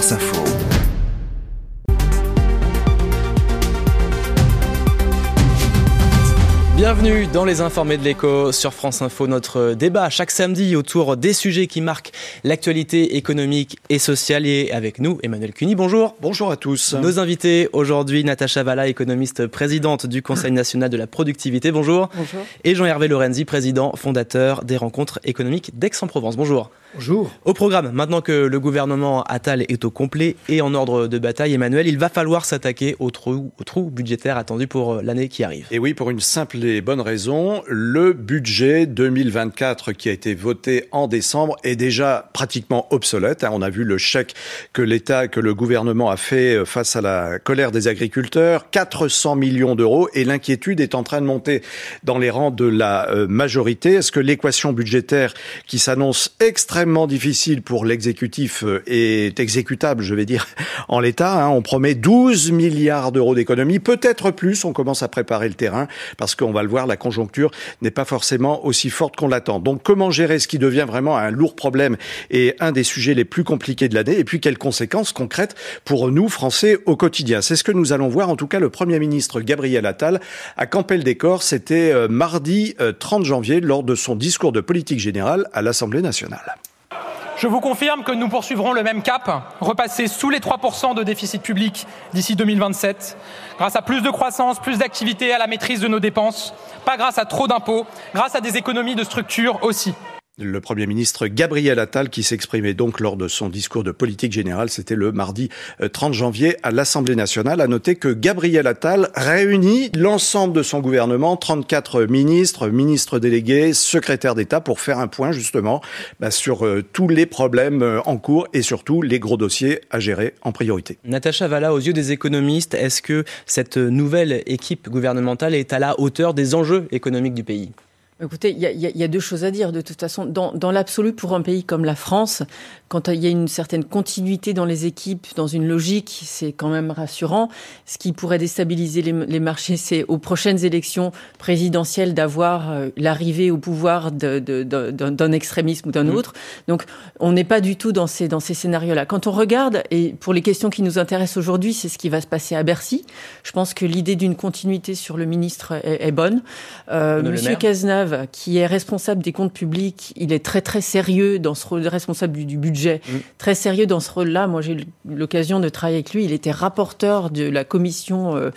France Info. Bienvenue dans les informés de l'écho sur France Info, notre débat chaque samedi autour des sujets qui marquent l'actualité économique et sociale. Et avec nous, Emmanuel Cuny, bonjour. Bonjour à tous. Nos invités aujourd'hui, Natacha Valla, économiste présidente du Conseil national de la productivité, bonjour. Bonjour. Et Jean-Hervé Lorenzi, président fondateur des rencontres économiques d'Aix-en-Provence, bonjour. Bonjour. Au programme, maintenant que le gouvernement Attal est au complet et en ordre de bataille, Emmanuel, il va falloir s'attaquer au trou, au trou budgétaire attendu pour l'année qui arrive. Et oui, pour une simple et bonne raison, le budget 2024 qui a été voté en décembre est déjà pratiquement obsolète. On a vu le chèque que l'État, que le gouvernement a fait face à la colère des agriculteurs, 400 millions d'euros, et l'inquiétude est en train de monter dans les rangs de la euh, majorité. Est-ce que l'équation budgétaire qui s'annonce extrêmement difficile pour l'exécutif euh, est exécutable, je vais dire, en l'état. Hein? On promet 12 milliards d'euros d'économie, peut-être plus. On commence à préparer le terrain parce qu'on va le voir, la conjoncture n'est pas forcément aussi forte qu'on l'attend. Donc, comment gérer ce qui devient vraiment un lourd problème et un des sujets les plus compliqués de l'année? Et puis, quelles conséquences concrètes pour nous, Français, au quotidien? C'est ce que nous allons voir. En tout cas, le Premier ministre Gabriel Attal à Campel-Décor, c'était euh, mardi 30 euh, janvier lors de son discours de politique générale à l'Assemblée nationale. Je vous confirme que nous poursuivrons le même cap, repasser sous les 3% de déficit public d'ici 2027, grâce à plus de croissance, plus d'activité, à la maîtrise de nos dépenses, pas grâce à trop d'impôts, grâce à des économies de structure aussi le Premier ministre Gabriel Attal qui s'exprimait donc lors de son discours de politique générale. C'était le mardi 30 euh, janvier à l'Assemblée nationale. À noter que Gabriel Attal réunit l'ensemble de son gouvernement, 34 ministres, ministres délégués, secrétaires d'État pour faire un point justement bah, sur euh, tous les problèmes euh, en cours et surtout les gros dossiers à gérer en priorité. Natacha Valla, aux yeux des économistes, est-ce que cette nouvelle équipe gouvernementale est à la hauteur des enjeux économiques du pays? Écoutez, il y, y, a deux choses à dire de toute façon. Dans, dans l'absolu, pour un pays comme la France, quand il y a une certaine continuité dans les équipes, dans une logique, c'est quand même rassurant. Ce qui pourrait déstabiliser les, les marchés, c'est aux prochaines élections présidentielles d'avoir euh, l'arrivée au pouvoir d'un extrémisme ou d'un mmh. autre. Donc, on n'est pas du tout dans ces, dans ces scénarios-là. Quand on regarde, et pour les questions qui nous intéressent aujourd'hui, c'est ce qui va se passer à Bercy. Je pense que l'idée d'une continuité sur le ministre est, est bonne. Euh, Monsieur Qui est responsable des comptes publics, il est très très sérieux dans ce rôle responsable du, budget, mm. très sérieux dans ce rôle-là. Moi, j'ai eu l'occasion de travailler avec lui. Il était rapporteur de la commission euh,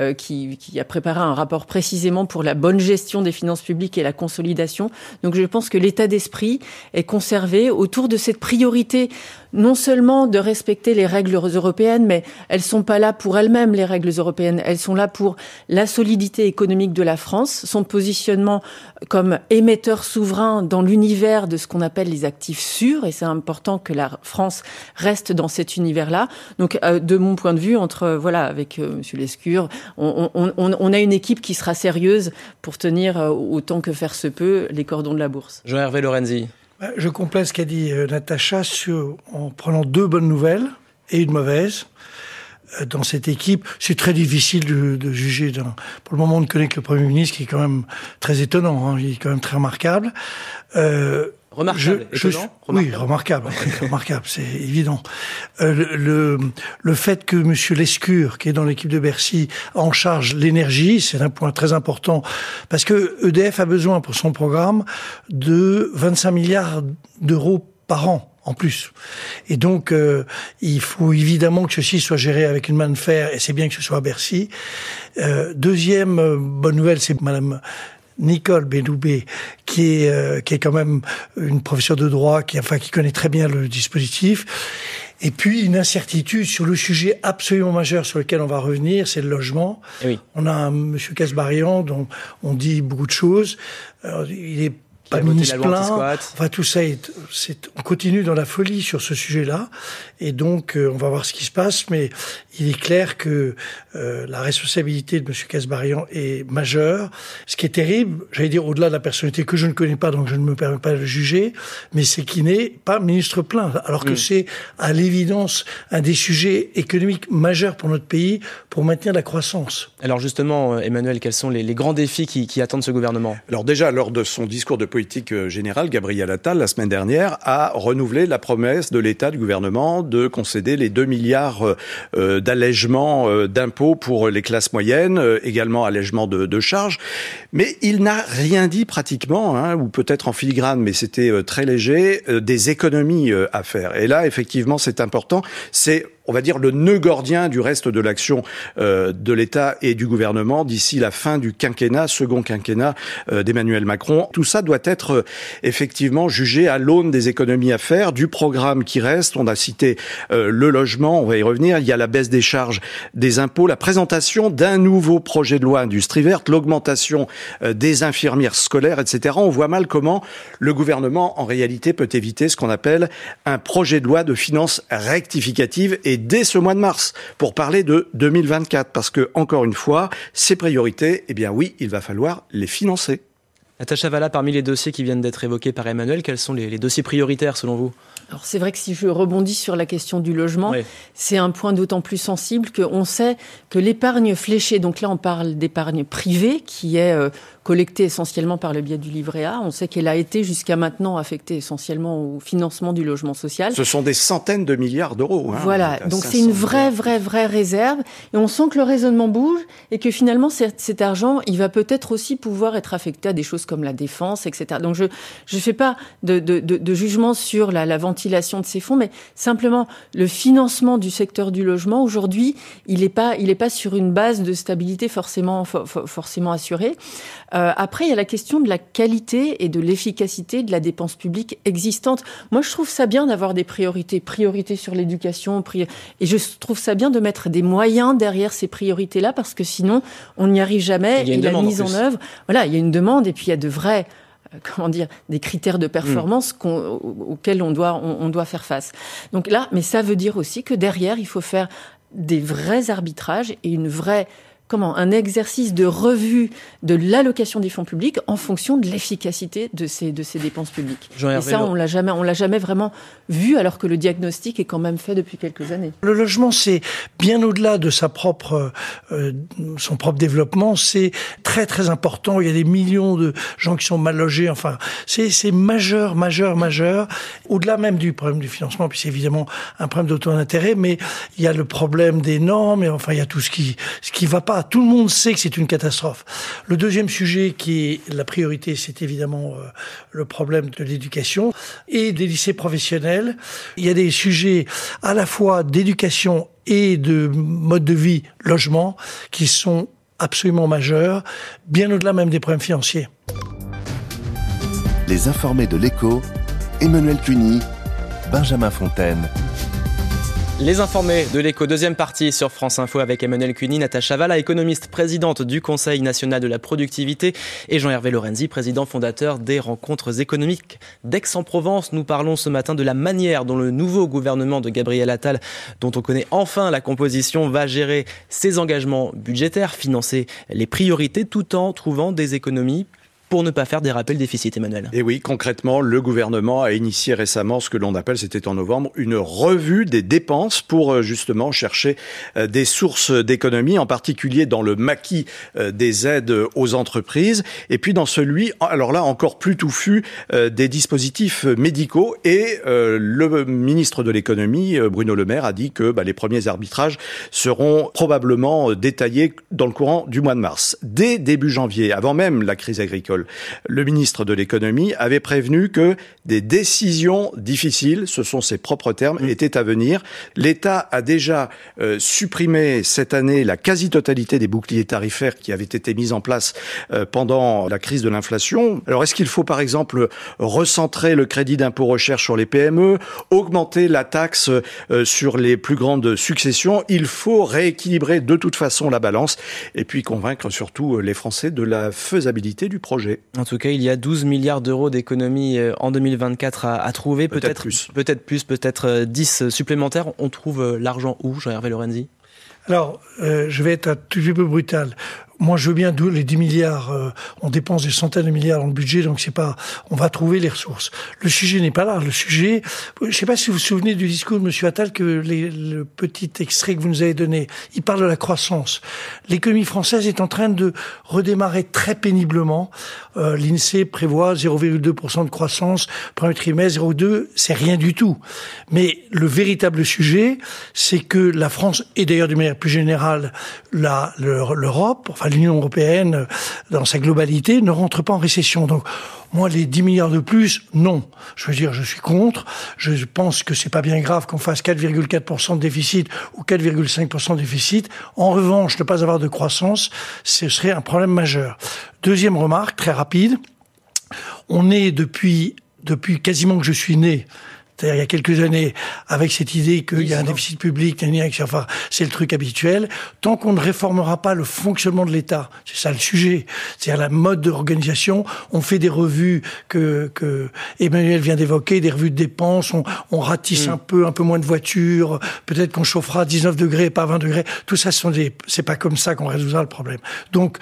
euh, qui, qui, a préparé un rapport précisément pour la bonne gestion des finances publiques et la consolidation. Donc, je pense que l'état d'esprit est conservé autour de cette priorité non seulement de respecter les règles européennes, mais elles sont pas là pour elles-mêmes, les règles européennes. Elles sont là pour la solidité économique de la France, son positionnement comme émetteur souverain dans l'univers de ce qu'on appelle les actifs sûrs, et c'est important que la France reste dans cet univers-là. Donc, euh, de mon point de vue, entre voilà, avec euh, Monsieur Lescure, on, on, on, a une équipe qui sera sérieuse pour tenir euh, autant que faire se peut les cordons de la bourse. Jean-Hervé Lorenzi. Bah, je complète ce qu'a dit Natacha sur, en prenant deux bonnes nouvelles et une mauvaise dans cette équipe. C'est très difficile de, de juger. Pour le moment, on ne connaît que le Premier ministre, qui est quand même très étonnant. Hein, il est quand même très remarquable. Euh, remarquable, je, je, Oui, remarquable, remarquable, c'est évident. Euh, le, le fait que Monsieur Lescure, qui est dans l'équipe de Bercy, en charge l'énergie, c'est un point très important, parce que EDF a besoin pour son programme de 25 milliards d'euros par an en plus. Et donc, euh, il faut évidemment que ceci soit géré avec une main de fer, et c'est bien que ce soit à Bercy. Euh, deuxième euh, bonne nouvelle, c'est Madame Nicole Bédoubé, qui est qui est quand même une professeure de droit, qui enfin qui connaît très bien le dispositif. Et puis une incertitude sur le sujet absolument majeur sur lequel on va revenir, c'est le logement. Oui. On a un Monsieur Casbarian dont on dit beaucoup de choses. Alors, il est pas ministre plein. Enfin, tout ça, est, on continue dans la folie sur ce sujet-là. Et donc, euh, on va voir ce qui se passe. Mais il est clair que euh, la responsabilité de M. Casbarian est majeure. Ce qui est terrible, j'allais dire au-delà de la personnalité que je ne connais pas, donc je ne me permets pas de le juger, mais c'est qu'il n'est pas ministre plein. Alors que mm. c'est à l'évidence un des sujets économiques majeurs pour notre pays pour maintenir la croissance. Alors justement, Emmanuel, quels sont les, les grands défis qui, qui attendent ce gouvernement? Alors déjà, lors de son discours de politique générale, Gabriel Attal, la semaine dernière, a renouvelé la promesse de l'État, du gouvernement, de concéder les 2 milliards d'allègements d'impôts pour les classes moyennes, également allègement de, de charges. Mais il n'a rien dit pratiquement, hein, ou peut-être en filigrane, mais c'était très léger, des économies à faire. Et là, effectivement, c'est important. C'est on va dire, le nœud gordien du reste de l'action euh, de l'État et du gouvernement d'ici la fin du quinquennat, second quinquennat euh, d'Emmanuel Macron. Tout ça doit être euh, effectivement jugé à l'aune des économies à faire, du programme qui reste. On a cité le logement, on va y revenir. Il y a la baisse des charges des impôts, la présentation d'un nouveau projet de loi industrie verte, l'augmentation des infirmières scolaires, etc. On voit mal comment le gouvernement, en réalité, peut éviter ce qu'on appelle un projet de loi de finances rectificative et dès ce mois de mars pour parler de 2024 parce que encore une fois, ces priorités, eh bien oui, il va falloir les financer. Natacha Valla, parmi les dossiers qui viennent d'être évoqués par Emmanuel, quels sont les, dossiers prioritaires selon vous? Alors c'est vrai que si je rebondis sur la question du logement, c'est un point d'autant plus sensible qu'on sait que l'épargne fléchée, donc là on parle d'épargne privée qui est euh, collectée essentiellement par le biais du livret A. On sait qu'elle a été jusqu'à maintenant affectée essentiellement au financement du logement social. Ce sont des centaines de milliards d'euros. Hein, voilà, donc c'est une vraie, vraie, vraie réserve. Et on sent que le raisonnement bouge et que finalement cet argent, il va peut-être aussi pouvoir être affecté à des choses comme la défense, etc. Donc je ne fais pas de, de, de, de, jugement sur la, la ventilation de ces fonds, mais simplement le financement du secteur du logement aujourd'hui, il n'est pas, il est pas sur une base de stabilité forcément, forcément assurée. Euh, après, il y a la question de la qualité et de l'efficacité de la dépense publique existante. Moi, je trouve ça bien d'avoir des priorités, priorités sur l'éducation, et je trouve ça bien de mettre des moyens derrière ces priorités-là, parce que sinon, on n'y arrive jamais. et la mise en, œuvre, voilà, il y a une demande, et puis y a de vrais euh, comment dire, des critères de performance mm. auxquels on doit, on doit faire face. Donc là, mais ça veut dire aussi que derrière, il faut faire des vrais arbitrages et une vraie comment un exercice de revue de l'allocation des fonds publics en fonction de l'efficacité de ces de ces dépenses publiques. Et ça, on l'a jamais on l'a jamais vraiment vu, alors que le diagnostic est quand même fait depuis quelques années. Le logement, c'est bien au-delà de sa propre euh, son propre développement, c'est très très important. Il y a des millions de gens qui sont mal logés. Enfin, c'est c'est majeur, majeur, majeur. Au-delà même du problème du financement, puis c'est évidemment un problème d'auto-intérêt, mais il y a le problème des normes. Et enfin, il y a tout ce qui ce qui va pas tout le monde sait que c'est une catastrophe. Le deuxième sujet qui est la priorité, c'est évidemment euh, le problème de l'éducation et des lycées professionnels. Il y a des sujets à la fois d'éducation et de mode de vie, logement, qui sont absolument majeurs, bien au-delà même des problèmes financiers. Les informés de l'écho, Emmanuel Cuny, Benjamin Fontaine. Les informés de l'écho, deuxième partie sur France Info avec Emmanuel Cuny, Natacha Valla, économiste présidente du Conseil national de la productivité, et Jean-Hervé Lorenzi, président fondateur des rencontres économiques d'Aix-en-Provence. Nous parlons ce matin de la manière dont le nouveau gouvernement de Gabriel Attal, dont on connaît enfin la composition, va gérer ses engagements budgétaires, financer les priorités tout en trouvant des économies pour ne pas faire déraper le déficit, Emmanuel. Et oui, concrètement, le gouvernement a initié récemment ce que l'on appelle, c'était en novembre, une revue des dépenses pour euh, justement chercher euh, des sources d'économie, en particulier dans le maquis euh, des aides aux entreprises, et puis dans celui, alors là encore plus touffu, des dispositifs médicaux. Et le ministre de l'économie, Bruno Le Maire, a dit que bah, les premiers arbitrages seront probablement détaillés dans le courant du mois de mars. Dès début janvier, avant même la crise agricole, le ministre de l'économie avait prévenu que des décisions difficiles, ce sont ses propres termes, mm. étaient à venir. L'État a déjà euh, supprimé cette année la quasi-totalité des boucliers tarifaires qui avaient été mis en place euh, pendant la crise de l'inflation. Alors est-ce qu'il faut par exemple recentrer le crédit d'impôt recherche sur les PME, augmenter la taxe euh, sur les plus grandes successions? Il faut rééquilibrer de toute façon la balance et puis convaincre surtout les Français de la faisabilité du projet. En tout cas, il y a 12 milliards d'euros d'économies euh, en 2024 à, trouver. Peut-être plus. Peut-être plus, peut-être 10 euh, supplémentaires. On trouve euh, l'argent où, Jean-Hervé Lorenzi? Alors, je vais être un tout petit peu brutal moi, je veux bien les 10 milliards. Euh, on dépense des centaines de milliards dans le budget, donc c'est pas. On va trouver les ressources. Le sujet n'est pas là. Le sujet. Je sais pas si vous vous souvenez du discours de M. Attal que le petit extrait que vous nous avez donné. Il parle de la croissance. L'économie française est en train de redémarrer très péniblement. Euh, L'Insee prévoit 0,2% de croissance premier trimestre, 0,2, c'est rien du tout. Mais le véritable sujet, c'est que la France et d'ailleurs d'une manière plus générale l'Europe, enfin l'Union européenne dans sa globalité, ne rentre pas en récession. Donc moi, les 10 milliards de plus, non. Je veux dire, je suis contre. Je pense que c'est pas bien grave qu'on fasse 4,4% de déficit ou 4,5% de déficit. En revanche, ne pas avoir de croissance, ce serait un problème majeur. Deuxième remarque, très rapide. On est depuis, depuis quasiment que je suis né, c'est-à-dire il y a quelques années, avec cette idée qu'il y a un déficit public, enfin, c'est le truc habituel. Tant qu'on ne réformera pas le fonctionnement de l'État, c'est ça le sujet, c'est-à-dire la mode d'organisation, on fait des revues que, que Emmanuel vient d'évoquer, des revues de dépenses, on, on ratisse mm. un peu, un peu moins de voitures, peut-être qu'on chauffera à 19 degrés, pas 20 degrés. Tout ça, sont des, c'est pas comme ça qu'on résoudra le problème. Donc,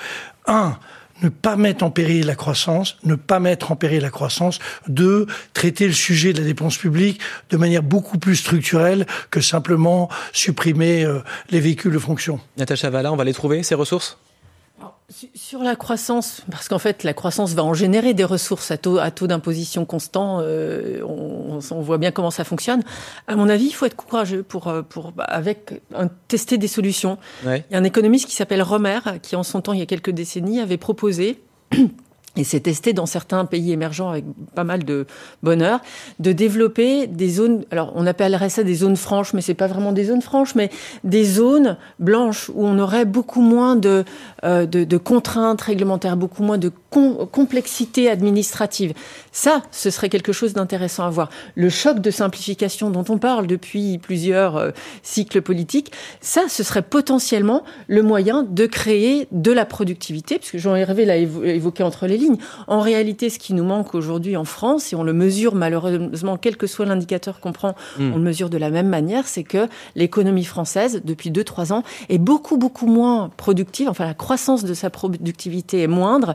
un, ne pas mettre en péril la croissance, ne pas mettre en péril la croissance, deux, traiter le sujet de la dépense publique de manière beaucoup plus structurelle que simplement supprimer euh, les véhicules de fonction. Natacha Valla, on va les trouver, ces ressources? Sur la croissance, parce qu'en fait, la croissance va en générer des ressources à taux, à taux d'imposition constant. Euh, on, on, voit bien comment ça fonctionne. À mon avis, il faut être courageux pour, euh, pour bah, avec un, tester des solutions. Il y a un économiste qui s'appelle Romer, qui en son temps, il y a quelques décennies, avait proposé et c'est testé dans certains pays émergents avec pas mal de bonheur, de développer des zones, alors on appellerait ça des zones franches, mais c'est pas vraiment des zones franches, mais des zones blanches où on aurait beaucoup moins de, euh, de, contraintes réglementaires, beaucoup moins de complexité administrative. Ça, ce serait quelque chose d'intéressant à voir. Le choc de simplification dont on parle depuis plusieurs euh, cycles politiques, ça, ce serait potentiellement le moyen de créer de la productivité, puisque Jean-Hervé l'a évoqué entre les En réalité, ce qui nous manque aujourd'hui en France, et on le mesure malheureusement, quel que soit l'indicateur qu'on prend, hmm. on le mesure de la même manière, c'est que l'économie française, depuis 2-3 ans, est beaucoup, beaucoup moins productive. Enfin, la croissance de sa productivité est moindre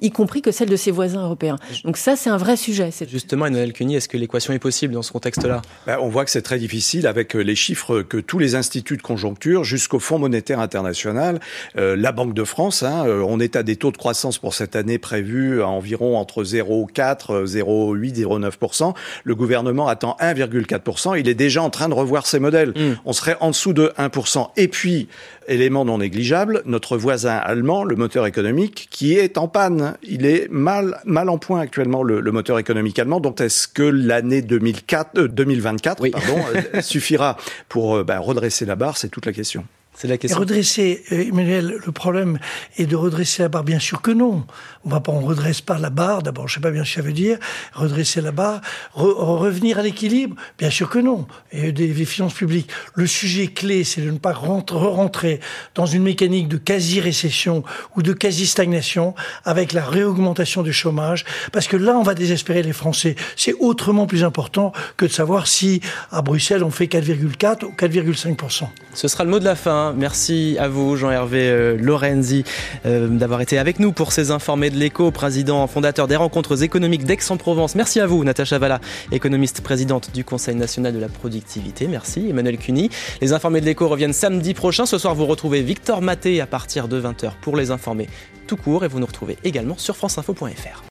y compris que celle de ses voisins européens. Donc ça, c'est un vrai sujet. Justement, Emmanuel Cuny, est-ce que l'équation est possible dans ce contexte-là? Ben, On voit que c'est très difficile avec euh, les chiffres que tous les instituts de conjoncture, jusqu'au Fonds monétaire international, euh, la Banque de France, hein, euh, on est à des taux de croissance pour cette année prévus à environ entre 0,4, 0,8, 0,9%. Le gouvernement attend 1,4%. Il est déjà en train de revoir ses modèles. Hmm. On serait en dessous de 1%. Et puis, élément non négligeable, notre voisin allemand, le moteur économique, qui est en panne. Il est mal, mal en point actuellement, le, moteur économique allemand. Donc, est-ce que l'année 2004, 2024 pardon, euh, suffira pour euh, bah, redresser la barre? C'est toute la question. C'est la question. Et redresser, euh, Emmanuel, le problème est de redresser la barre. Bien sûr que non. On va pas, on redresse pas la barre. D'abord, je sais pas bien ce que ça veut dire. Redresser la barre, revenir à l'équilibre. Bien sûr que non. Et des, finances publiques. Le sujet clé, c'est de ne pas rentrer dans une mécanique de quasi-récession ou de quasi-stagnation avec la réaugmentation du chômage. Parce que là, on va désespérer les Français. C'est autrement plus important que de savoir si à Bruxelles on fait 4,4 ou 4,5%. Ce sera le mot de la fin. Merci à vous, Jean-Hervé euh, Lorenzi, euh, d'avoir été avec nous pour ces informés de l'écho, président fondateur des rencontres économiques d'Aix-en-Provence. Merci à vous, Natacha Valla, économiste présidente du Conseil national de la productivité. Merci, Emmanuel Cuny. Les informés de l'écho reviennent samedi prochain. Ce soir, vous retrouvez Victor Maté à partir de 20h pour les informés tout court et vous nous retrouvez également sur franceinfo.fr.